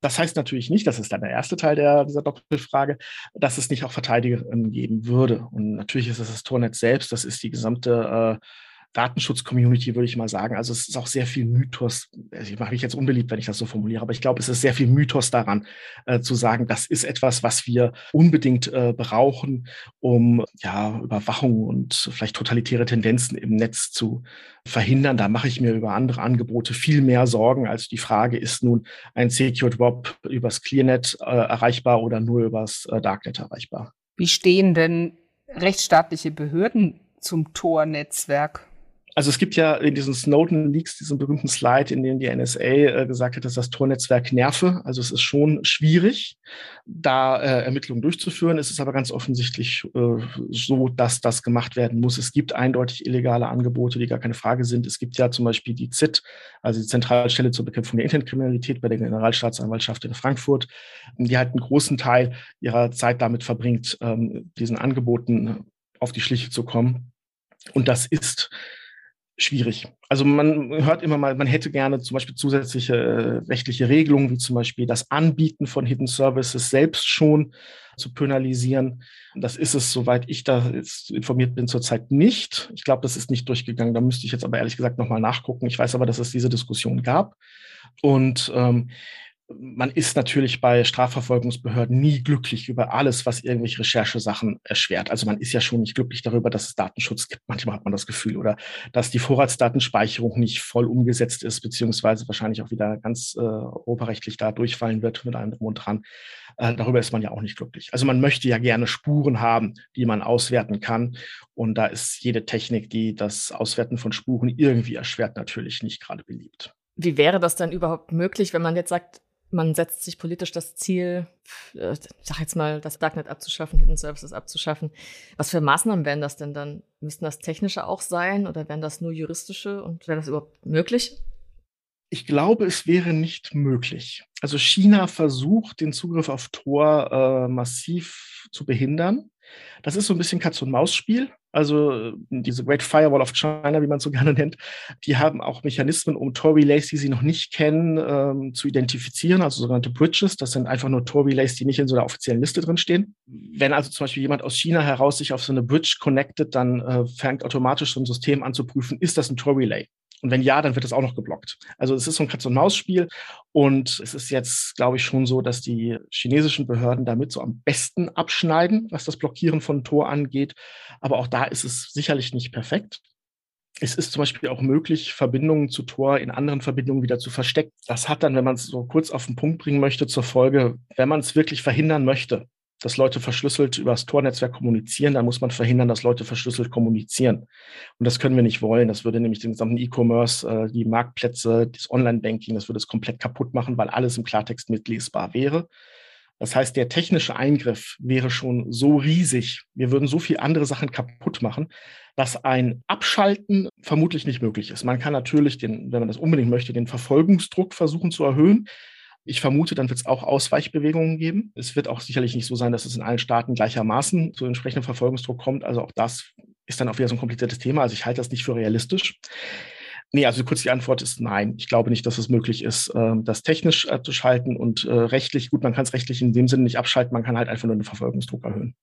Das heißt natürlich nicht, das ist dann der erste Teil der, dieser Doppelfrage, dass es nicht auch Verteidigerinnen geben würde. Und natürlich ist es das Tornet selbst, das ist die gesamte äh, Datenschutz-Community, würde ich mal sagen. Also es ist auch sehr viel Mythos. Also ich mache mich jetzt unbeliebt, wenn ich das so formuliere, aber ich glaube, es ist sehr viel Mythos daran, äh, zu sagen, das ist etwas, was wir unbedingt äh, brauchen, um ja Überwachung und vielleicht totalitäre Tendenzen im Netz zu verhindern. Da mache ich mir über andere Angebote viel mehr Sorgen, als die Frage, ist nun ein Secured Web übers ClearNet äh, erreichbar oder nur übers äh, Darknet erreichbar? Wie stehen denn rechtsstaatliche Behörden zum Tor-Netzwerk? Also es gibt ja in diesen Snowden-Leaks diesen berühmten Slide, in dem die NSA äh, gesagt hat, dass das Tornetzwerk nerve. Also es ist schon schwierig, da äh, Ermittlungen durchzuführen. Es ist aber ganz offensichtlich äh, so, dass das gemacht werden muss. Es gibt eindeutig illegale Angebote, die gar keine Frage sind. Es gibt ja zum Beispiel die ZIT, also die Zentralstelle zur Bekämpfung der Internetkriminalität bei der Generalstaatsanwaltschaft in Frankfurt, die halt einen großen Teil ihrer Zeit damit verbringt, ähm, diesen Angeboten auf die Schliche zu kommen. Und das ist schwierig. Also man hört immer mal, man hätte gerne zum Beispiel zusätzliche äh, rechtliche Regelungen, wie zum Beispiel das Anbieten von Hidden Services selbst schon zu penalisieren. Das ist es, soweit ich da jetzt informiert bin, zurzeit nicht. Ich glaube, das ist nicht durchgegangen. Da müsste ich jetzt aber ehrlich gesagt nochmal nachgucken. Ich weiß aber, dass es diese Diskussion gab. Und ähm, man ist natürlich bei Strafverfolgungsbehörden nie glücklich über alles, was irgendwelche Recherchesachen erschwert. Also man ist ja schon nicht glücklich darüber, dass es Datenschutz gibt. Manchmal hat man das Gefühl oder dass die Vorratsdatenspeicherung nicht voll umgesetzt ist, beziehungsweise wahrscheinlich auch wieder ganz äh, europarechtlich da durchfallen wird mit einem drum und dran. Äh, darüber ist man ja auch nicht glücklich. Also man möchte ja gerne Spuren haben, die man auswerten kann. Und da ist jede Technik, die das Auswerten von Spuren irgendwie erschwert, natürlich nicht gerade beliebt. Wie wäre das dann überhaupt möglich, wenn man jetzt sagt, man setzt sich politisch das Ziel, äh, ich sag jetzt mal, das Darknet abzuschaffen, Hidden Services abzuschaffen. Was für Maßnahmen wären das denn dann? Müssten das technische auch sein oder wären das nur juristische und wäre das überhaupt möglich? Ich glaube, es wäre nicht möglich. Also China versucht, den Zugriff auf Tor äh, massiv zu behindern. Das ist so ein bisschen Katz-und-Maus-Spiel. Also äh, diese Great Firewall of China, wie man so gerne nennt, die haben auch Mechanismen, um Tor-Relays, die sie noch nicht kennen, ähm, zu identifizieren, also sogenannte Bridges. Das sind einfach nur Tor-Relays, die nicht in so einer offiziellen Liste drinstehen. Wenn also zum Beispiel jemand aus China heraus sich auf so eine Bridge connectet, dann äh, fängt automatisch so ein System an zu prüfen, ist das ein Tor-Relay? Und wenn ja, dann wird es auch noch geblockt. Also es ist so ein Katz-und-Maus-Spiel. Und es ist jetzt, glaube ich, schon so, dass die chinesischen Behörden damit so am besten abschneiden, was das Blockieren von Tor angeht. Aber auch da ist es sicherlich nicht perfekt. Es ist zum Beispiel auch möglich, Verbindungen zu Tor in anderen Verbindungen wieder zu verstecken. Das hat dann, wenn man es so kurz auf den Punkt bringen möchte, zur Folge, wenn man es wirklich verhindern möchte, dass Leute verschlüsselt über das Tor-Netzwerk kommunizieren, dann muss man verhindern, dass Leute verschlüsselt kommunizieren. Und das können wir nicht wollen. Das würde nämlich den gesamten E-Commerce, äh, die Marktplätze, das Online-Banking, das würde es komplett kaputt machen, weil alles im Klartext mitlesbar wäre. Das heißt, der technische Eingriff wäre schon so riesig, wir würden so viel andere Sachen kaputt machen, dass ein Abschalten vermutlich nicht möglich ist. Man kann natürlich, den, wenn man das unbedingt möchte, den Verfolgungsdruck versuchen zu erhöhen. Ich vermute, dann wird es auch Ausweichbewegungen geben. Es wird auch sicherlich nicht so sein, dass es in allen Staaten gleichermaßen zu entsprechendem Verfolgungsdruck kommt. Also auch das ist dann auch wieder so ein kompliziertes Thema. Also ich halte das nicht für realistisch. Nee, also kurz die Antwort ist nein. Ich glaube nicht, dass es möglich ist, ähm, das technisch abzuschalten und äh, rechtlich, gut, man kann es rechtlich in dem Sinne nicht abschalten, man kann halt einfach nur den Verfolgungsdruck erhöhen.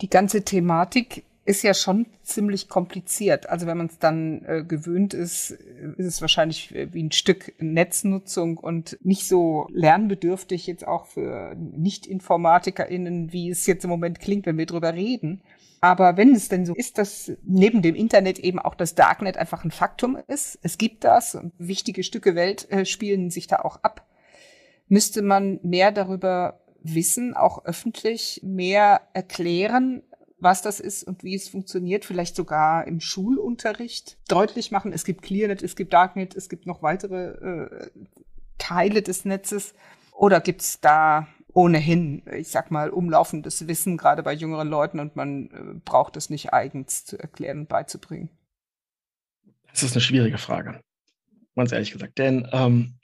Die ganze Thematik ist ja schon ziemlich kompliziert. Also wenn man es dann äh, gewöhnt ist, ist es wahrscheinlich wie ein Stück Netznutzung und nicht so lernbedürftig jetzt auch für Nicht-InformatikerInnen, wie es jetzt im Moment klingt, wenn wir drüber reden. Aber wenn es denn so ist, dass neben dem Internet eben auch das Darknet einfach ein Faktum ist, es gibt das und wichtige Stücke Welt äh, spielen sich da auch ab, müsste man mehr darüber wissen, auch öffentlich mehr erklären, was das ist und wie es funktioniert, vielleicht sogar im Schulunterricht deutlich machen. Es gibt ClearNet, es gibt Darknet, es gibt noch weitere äh, Teile des Netzes. Oder gibt es da ohnehin, ich sag mal, umlaufendes Wissen, gerade bei jüngeren Leuten, und man äh, braucht es nicht eigens zu erklären und beizubringen? Das ist eine schwierige Frage, ganz ehrlich gesagt. Denn ähm,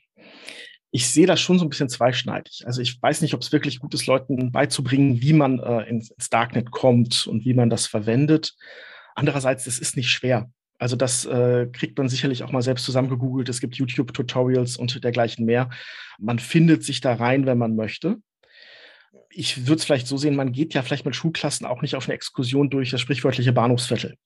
ich sehe das schon so ein bisschen zweischneidig. Also ich weiß nicht, ob es wirklich gut ist, Leuten beizubringen, wie man äh, ins, Darknet kommt und wie man das verwendet. Andererseits, es ist nicht schwer. Also das äh, kriegt man sicherlich auch mal selbst zusammengegoogelt. Es gibt YouTube-Tutorials und dergleichen mehr. Man findet sich da rein, wenn man möchte. Ich würde es vielleicht so sehen, man geht ja vielleicht mit Schulklassen auch nicht auf eine Exkursion durch das sprichwörtliche Bahnhofsviertel.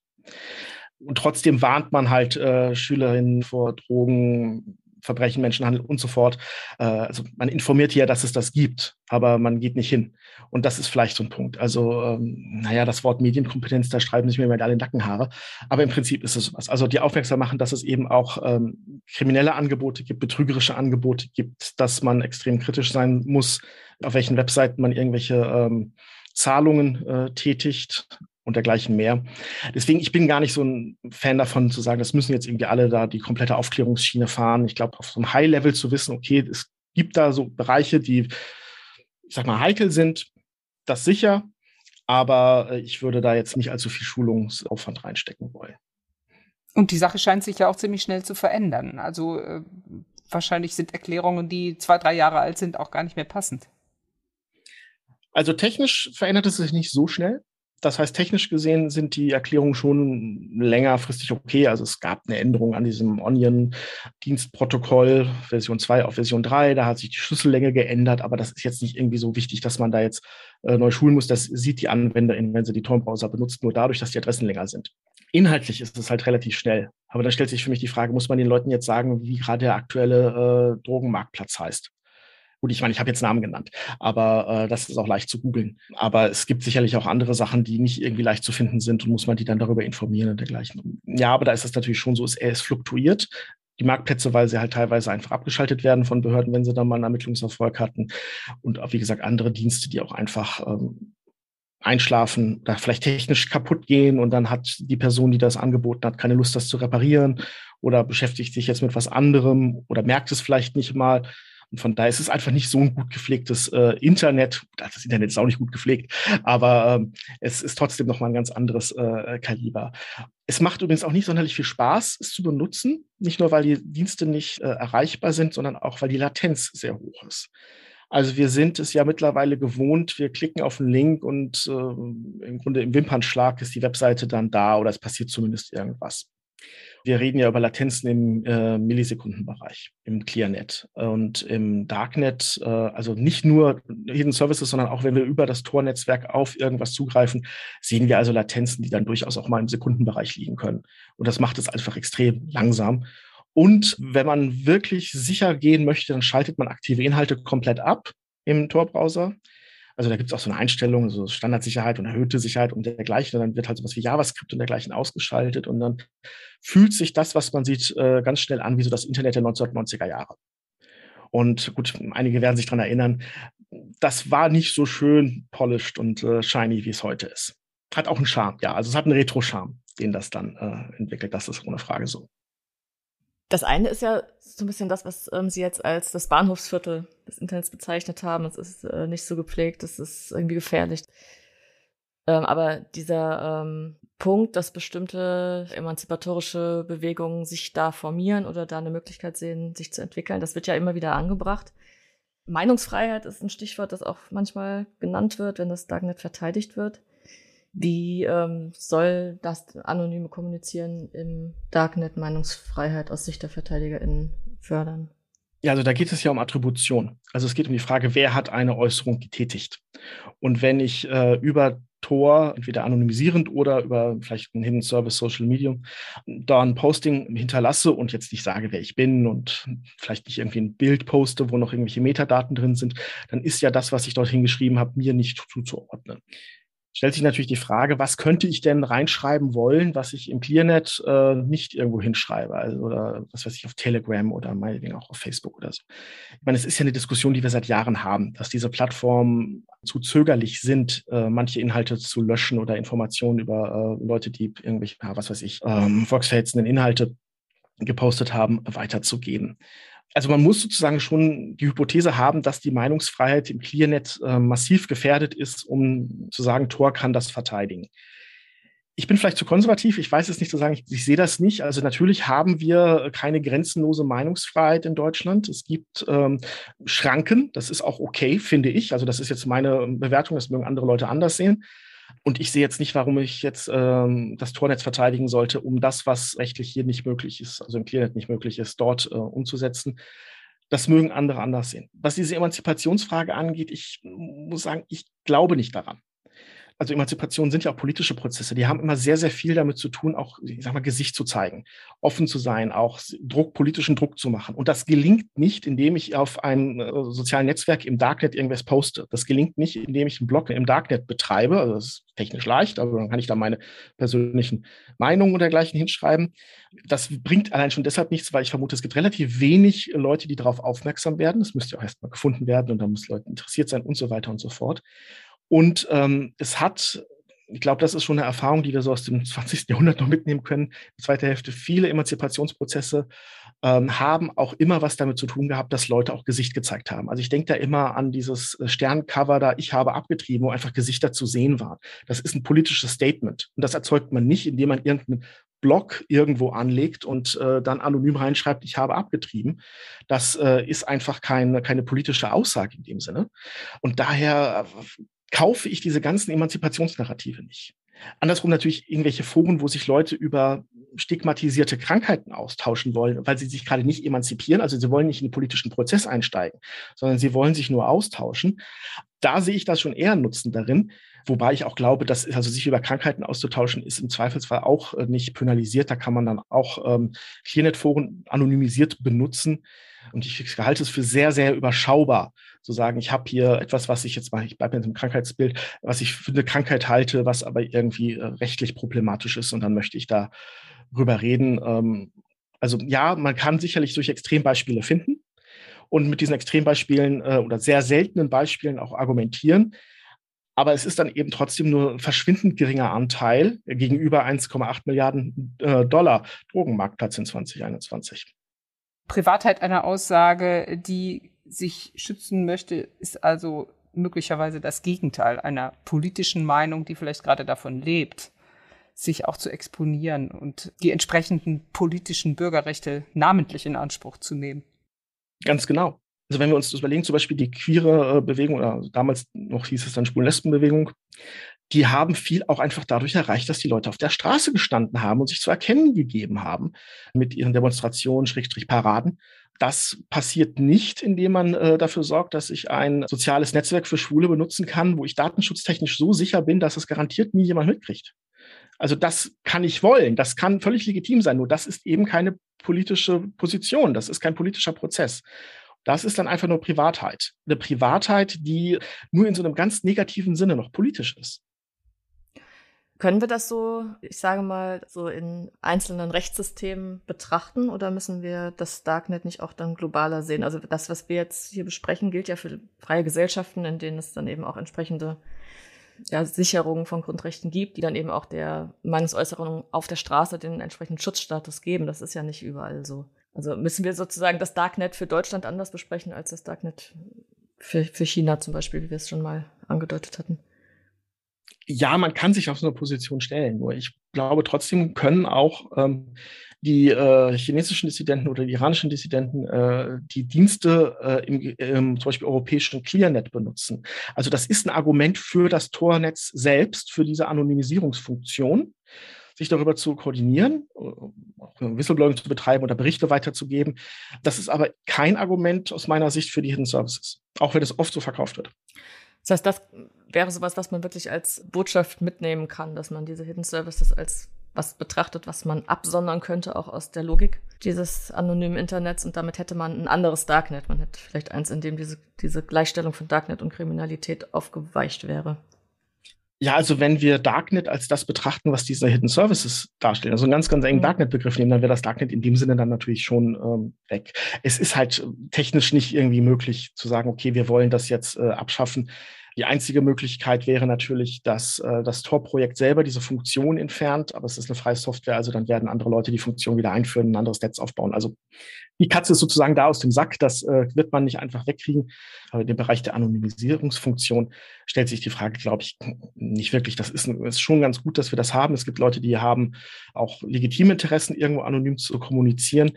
Und trotzdem warnt man halt äh, Schülerinnen vor Drogen, Verbrechen, Menschenhandel und so fort. Äh, also man informiert ja, dass es das gibt, aber man geht nicht hin. Und das ist vielleicht so ein Punkt. Also, ähm, naja, das Wort Medienkompetenz, da streiben sich mir mal alle Nackenhaare. Aber im Prinzip ist es was. Also die aufmerksam machen, dass es eben auch ähm, kriminelle Angebote gibt, betrügerische Angebote gibt, dass man extrem kritisch sein muss, auf welchen Webseiten man irgendwelche ähm, Zahlungen äh, tätigt und dergleichen mehr. Deswegen, ich bin gar nicht so ein Fan davon zu sagen, das müssen jetzt irgendwie alle da die komplette Aufklärungsschiene fahren. Ich glaube, auf so einem High-Level zu wissen, okay, es gibt da so Bereiche, die, ich sag mal, heikel sind, das sicher, aber äh, ich würde da jetzt nicht allzu viel Schulungsaufwand reinstecken wollen. Und die Sache scheint sich ja auch ziemlich schnell zu verändern. Also äh, wahrscheinlich sind Erklärungen, die zwei, drei Jahre alt sind, auch gar nicht mehr passend. Also technisch verändert es sich nicht so schnell. Das heißt, technisch gesehen sind die Erklärungen schon längerfristig okay. Also es gab eine Änderung an diesem Onion-Dienstprotokoll Version 2 auf Version 3. Da hat sich die Schlüssellänge geändert, aber das ist jetzt nicht irgendwie so wichtig, dass man da jetzt äh, neu schulen muss. Das sieht die Anwenderin, wenn sie die Tor-Browser benutzt, nur dadurch, dass die Adressen länger sind. Inhaltlich ist es halt relativ schnell. Aber da stellt sich für mich die Frage, muss man den Leuten jetzt sagen, wie gerade der aktuelle äh, Drogenmarktplatz heißt? Gut, ich meine, ich habe jetzt Namen genannt, aber äh, das ist auch leicht zu googeln. Aber es gibt sicherlich auch andere Sachen, die nicht irgendwie leicht zu finden sind und muss man die dann darüber informieren und dergleichen. Ja, aber da ist es natürlich schon so, es, es fluktuiert. Die Marktplätze, weil sie halt teilweise einfach abgeschaltet werden von Behörden, wenn sie dann mal einen Ermittlungserfolg hatten. Und wie gesagt, andere Dienste, die auch einfach ähm, einschlafen, da vielleicht technisch kaputt gehen und dann hat die Person, die das angeboten hat, keine Lust, das zu reparieren oder beschäftigt sich jetzt mit was anderem oder merkt es vielleicht nicht mal. Und von daher ist es einfach nicht so ein gut gepflegtes äh, Internet. Das Internet ist auch nicht gut gepflegt, aber ähm, es ist trotzdem nochmal ein ganz anderes äh, Kaliber. Es macht übrigens auch nicht sonderlich viel Spaß, es zu benutzen. Nicht nur, weil die Dienste nicht äh, erreichbar sind, sondern auch, weil die Latenz sehr hoch ist. Also wir sind es ja mittlerweile gewohnt, wir klicken auf einen Link und äh, im Grunde im Wimpernschlag ist die Webseite dann da oder es passiert zumindest irgendwas. Wir reden ja über Latenzen im äh, Millisekundenbereich, im ClearNet und im Darknet, äh, also nicht nur Hidden Services, sondern auch wenn wir über das Tor-Netzwerk auf irgendwas zugreifen, sehen wir also Latenzen, die dann durchaus auch mal im Sekundenbereich liegen können. Und das macht es einfach extrem langsam. Und wenn man wirklich sicher gehen möchte, dann schaltet man aktive Inhalte komplett ab im Tor-Browser also da gibt es auch so eine Einstellung, so Standardsicherheit und erhöhte Sicherheit und dergleichen. Und dann wird halt sowas wie JavaScript und dergleichen ausgeschaltet und dann fühlt sich das, was man sieht, äh, ganz schnell an wie so das Internet der 1990er Jahre. Und gut, einige werden sich dran erinnern, das war nicht so schön polished und äh, shiny, wie es heute ist. Hat auch einen Charme, ja. Also es hat einen Retro-Charme, den das dann äh, entwickelt. Das ist ohne Frage so. Das eine ist ja so ein bisschen das, was ähm, Sie jetzt als das Bahnhofsviertel des Internets bezeichnet haben. Es ist äh, nicht so gepflegt, es ist irgendwie gefährlich. Ähm, aber dieser ähm, Punkt, dass bestimmte emanzipatorische Bewegungen sich da formieren oder da eine Möglichkeit sehen, sich zu entwickeln, das wird ja immer wieder angebracht. Meinungsfreiheit ist ein Stichwort, das auch manchmal genannt wird, wenn das Darknet verteidigt wird. Wie ähm, soll das anonyme Kommunizieren im Darknet Meinungsfreiheit aus Sicht der VerteidigerInnen fördern? Ja, also da geht es ja um Attribution. Also es geht um die Frage, wer hat eine Äußerung getätigt? Und wenn ich äh, über Tor, entweder anonymisierend oder über vielleicht einen Hidden Service Social Medium, da ein Posting hinterlasse und jetzt nicht sage, wer ich bin und vielleicht nicht irgendwie ein Bild poste, wo noch irgendwelche Metadaten drin sind, dann ist ja das, was ich dorthin geschrieben habe, mir nicht zuzuordnen stellt sich natürlich die Frage, was könnte ich denn reinschreiben wollen, was ich im ClearNet äh, nicht irgendwo hinschreibe, also oder was weiß ich auf Telegram oder meinetwegen auch auf Facebook oder so. Ich meine, es ist ja eine Diskussion, die wir seit Jahren haben, dass diese Plattformen zu zögerlich sind, äh, manche Inhalte zu löschen oder Informationen über äh, Leute, die irgendwelche, ja, was weiß ich, ähm, volksverhetzenden Inhalte gepostet haben, weiterzugeben also man muss sozusagen schon die Hypothese haben, dass die Meinungsfreiheit im ClearNet äh, massiv gefährdet ist, um zu sagen, Tor kann das verteidigen. Ich bin vielleicht zu konservativ, ich weiß es nicht zu sagen, ich, ich sehe das nicht. Also natürlich haben wir keine grenzenlose Meinungsfreiheit in Deutschland. Es gibt ähm, Schranken, das ist auch okay, finde ich. Also das ist jetzt meine Bewertung, das mögen andere Leute anders sehen. Und ich sehe jetzt nicht, warum ich jetzt ähm, das Tornetz verteidigen sollte, um das, was rechtlich hier nicht möglich ist, also im Clearnet nicht möglich ist, dort äh, umzusetzen. Das mögen andere anders sehen. Was diese Emanzipationsfrage angeht, ich muss sagen, ich glaube nicht daran also Emanzipation sind ja auch politische Prozesse, die haben immer sehr, sehr viel damit zu tun, auch, ich sag mal, Gesicht zu zeigen, offen zu sein, auch Druck, politischen Druck zu machen. Und das gelingt nicht, indem ich auf einem äh, sozialen Netzwerk im Darknet irgendwas poste. Das gelingt nicht, indem ich einen Blog im Darknet betreibe. Also das ist technisch leicht, aber dann kann ich da meine persönlichen Meinungen und dergleichen hinschreiben. Das bringt allein schon deshalb nichts, weil ich vermute, es gibt relativ wenig Leute, die darauf aufmerksam werden. Das müsste ja auch erstmal gefunden werden und da muss Leute interessiert sein und so weiter und so fort. Und ähm, es hat, ich glaube, das ist schon eine Erfahrung, die wir so aus dem 20. Jahrhundert noch mitnehmen können. Die zweite Hälfte, viele Emanzipationsprozesse ähm, haben auch immer was damit zu tun gehabt, dass Leute auch Gesicht gezeigt haben. Also ich denke da immer an dieses äh, Sterncover da, ich habe abgetrieben, wo einfach Gesichter zu sehen waren. Das ist ein politisches Statement. Und das erzeugt man nicht, indem man irgendeinen Blog irgendwo anlegt und äh, dann anonym reinschreibt, ich habe abgetrieben. Das äh, ist einfach keine, keine politische Aussage in dem Sinne. Und daher äh, kaufe ich diese ganzen Emanzipationsnarrative nicht. Andersrum natürlich irgendwelche Foren, wo sich Leute über stigmatisierte Krankheiten austauschen wollen, weil sie sich gerade nicht emanzipieren, also sie wollen nicht in den politischen Prozess einsteigen, sondern sie wollen sich nur austauschen. Da sehe ich das schon eher Nutzen darin, wobei ich auch glaube, dass also sich über Krankheiten auszutauschen ist im Zweifelsfall auch äh, nicht penalisiert. Da kann man dann auch ähm, Clearnet-Foren anonymisiert benutzen. Und ich halte es für sehr, sehr überschaubar, zu sagen, ich habe hier etwas, was ich jetzt mal, ich bleibe mit dem Krankheitsbild, was ich für eine Krankheit halte, was aber irgendwie äh, rechtlich problematisch ist und dann möchte ich da drüber reden. Ähm, also ja, man kann sicherlich durch Extrembeispiele finden und mit diesen Extrembeispielen äh, oder sehr seltenen Beispielen auch argumentieren. Aber es ist dann eben trotzdem nur ein verschwindend geringer Anteil gegenüber 1,8 Milliarden äh, Dollar Drogenmarktplatz in 2021. Privatheit einer Aussage, die sich schützen möchte, ist also möglicherweise das Gegenteil einer politischen Meinung, die vielleicht gerade davon lebt, sich auch zu exponieren und die entsprechenden politischen Bürgerrechte namentlich in Anspruch zu nehmen. Ganz genau. Also wenn wir uns das überlegen, zum Beispiel die queere äh, Bewegung oder damals noch hieß es dann Schwulen-Lesben-Bewegung, die haben viel auch einfach dadurch erreicht, dass die Leute auf der Straße gestanden haben und sich zu erkennen gegeben haben mit ihren Demonstrationen, Schrägstrich Paraden. Das passiert nicht, indem man äh, dafür sorgt, dass ich ein soziales Netzwerk für Schwule benutzen kann, wo ich datenschutztechnisch so sicher bin, dass es garantiert nie jemand mitkriegt. Also das kann ich wollen, das kann völlig legitim sein, nur das ist eben keine politische Position, das ist kein politischer Prozess. Das ist dann einfach nur Privatheit. Eine Privatheit, die nur in so einem ganz negativen Sinne noch politisch ist. Können wir das so, ich sage mal, so in einzelnen Rechtssystemen betrachten oder müssen wir das Darknet nicht auch dann globaler sehen? Also das, was wir jetzt hier besprechen, gilt ja für freie Gesellschaften, in denen es dann eben auch entsprechende ja, Sicherungen von Grundrechten gibt, die dann eben auch der Meinungsäußerung auf der Straße den entsprechenden Schutzstatus geben. Das ist ja nicht überall so. Also müssen wir sozusagen das Darknet für Deutschland anders besprechen als das Darknet für, für China zum Beispiel, wie wir es schon mal angedeutet hatten ja, man kann sich auf so eine Position stellen. Nur ich glaube, trotzdem können auch ähm, die äh, chinesischen Dissidenten oder die iranischen Dissidenten äh, die Dienste äh, im, im zum Beispiel europäischen Clearnet benutzen. Also das ist ein Argument für das Tornetz selbst, für diese Anonymisierungsfunktion sich darüber zu koordinieren, auch Whistleblowing zu betreiben oder Berichte weiterzugeben. Das ist aber kein Argument aus meiner Sicht für die Hidden Services, auch wenn es oft so verkauft wird. Das heißt, das wäre sowas, was man wirklich als Botschaft mitnehmen kann, dass man diese Hidden Services als was betrachtet, was man absondern könnte, auch aus der Logik dieses anonymen Internets. Und damit hätte man ein anderes Darknet. Man hätte vielleicht eins, in dem diese, diese Gleichstellung von Darknet und Kriminalität aufgeweicht wäre. Ja, also wenn wir Darknet als das betrachten, was diese Hidden Services darstellen, also einen ganz, ganz engen mhm. Darknet-Begriff nehmen, dann wäre das Darknet in dem Sinne dann natürlich schon ähm, weg. Es ist halt technisch nicht irgendwie möglich zu sagen, okay, wir wollen das jetzt äh, abschaffen. Die einzige Möglichkeit wäre natürlich, dass äh, das Tor-Projekt selber diese Funktion entfernt, aber es ist eine freie Software, also dann werden andere Leute die Funktion wieder einführen, ein anderes Netz aufbauen. Also die Katze ist sozusagen da aus dem Sack, das äh, wird man nicht einfach wegkriegen. Aber in dem Bereich der Anonymisierungsfunktion stellt sich die Frage, glaube ich, nicht wirklich. Das ist, ist schon ganz gut, dass wir das haben. Es gibt Leute, die haben auch legitime Interessen, irgendwo anonym zu kommunizieren.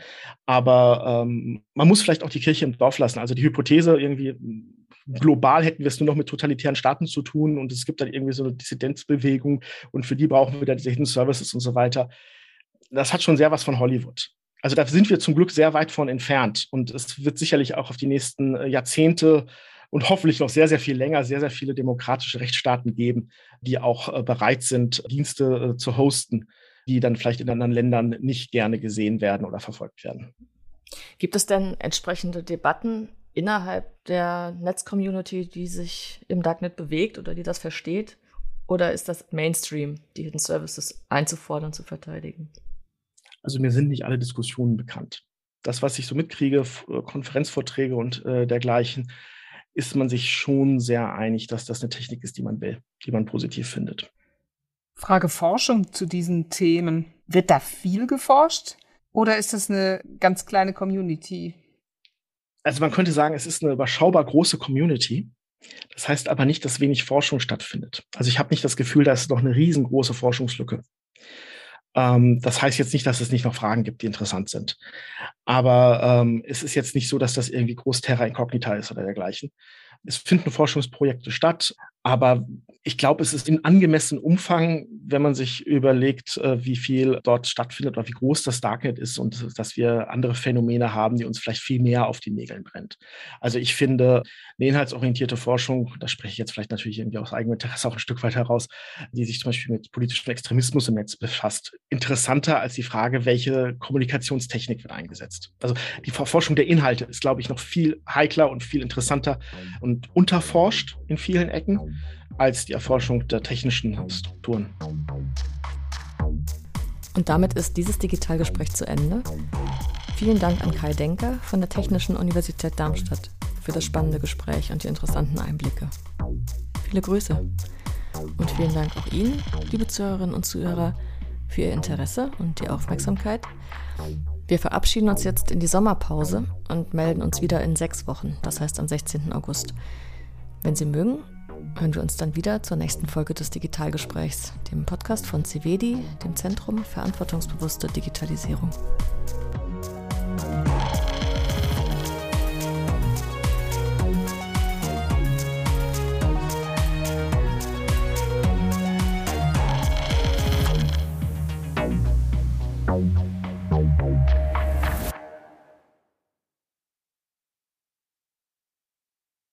Aber ähm, man muss vielleicht auch die Kirche im Dorf lassen. Also die Hypothese irgendwie, global hätten wir es nur noch mit totalitären Staaten zu tun und es gibt dann irgendwie so eine Dissidenzbewegung und für die brauchen wir dann diese Hidden Services und so weiter. Das hat schon sehr was von Hollywood. Also da sind wir zum Glück sehr weit von entfernt und es wird sicherlich auch auf die nächsten äh, Jahrzehnte und hoffentlich noch sehr, sehr viel länger sehr, sehr viele demokratische Rechtsstaaten geben, die auch äh, bereit sind, Dienste äh, zu hosten, die dann vielleicht in anderen Ländern nicht gerne gesehen werden oder verfolgt werden. Gibt es denn entsprechende Debatten innerhalb der Netz-Community, die sich im Darknet bewegt oder die das versteht? Oder ist das Mainstream, die Hidden Services einzufordern, zu verteidigen? Also mir sind nicht alle Diskussionen bekannt. Das, was ich so mitkriege, äh, Konferenzvorträge und äh, dergleichen, ist man sich schon sehr einig, dass das eine Technik ist, die man will, die man positiv findet. Frage Forschung zu diesen Themen. Wird da viel geforscht? Oder ist das eine ganz kleine Community? Also man könnte sagen, es ist eine überschaubar große Community. Das heißt aber nicht, dass wenig Forschung stattfindet. Also ich habe nicht das Gefühl, da ist noch eine riesengroße Forschungslücke. Ähm, das heißt jetzt nicht, dass es nicht noch Fragen gibt, die interessant sind. Aber ähm, es ist jetzt nicht so, dass das irgendwie groß Terra Incognita ist oder dergleichen. Es finden Forschungsprojekte statt, aber ich glaube, es ist in angemessenem Umfang, wenn man sich überlegt, äh, wie viel dort stattfindet oder wie groß das Darknet ist und dass wir andere Phänomene haben, die uns vielleicht viel mehr auf die Nägeln brennt. Also ich finde, eine inhaltsorientierte Forschung, da spreche ich jetzt vielleicht natürlich irgendwie aus eigenem Interesse auch ein Stück weit heraus, die sich zum Beispiel mit politischem Extremismus im Netz befasst, interessanter als die Frage, welche Kommunikationstechnik wird eingesetzt. Also die Forschung der Inhalte ist, glaube ich, noch viel heikler und viel interessanter und unterforscht in vielen Ecken als die Erforschung der technischen Strukturen. Und damit ist dieses Digitalgespräch zu Ende. Vielen Dank an Kai Denker von der Technischen Universität Darmstadt für das spannende Gespräch und die interessanten Einblicke. Viele Grüße. Und vielen Dank auch Ihnen, liebe Zuhörerinnen und Zuhörer, für Ihr Interesse und die Aufmerksamkeit. Wir verabschieden uns jetzt in die Sommerpause und melden uns wieder in sechs Wochen, das heißt am 16. August. Wenn Sie mögen, hören wir uns dann wieder zur nächsten Folge des Digitalgesprächs, dem Podcast von CVEDI, dem Zentrum Verantwortungsbewusste Digitalisierung.